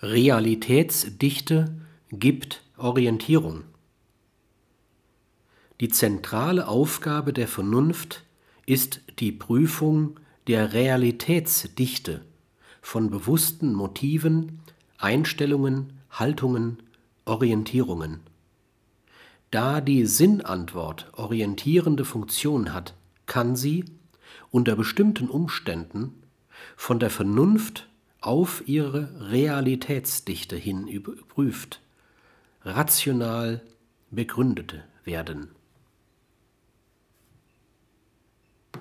Realitätsdichte gibt Orientierung. Die zentrale Aufgabe der Vernunft ist die Prüfung der Realitätsdichte von bewussten Motiven, Einstellungen, Haltungen, Orientierungen. Da die Sinnantwort orientierende Funktion hat, kann sie, unter bestimmten Umständen, von der Vernunft auf ihre Realitätsdichte hin überprüft, rational begründet werden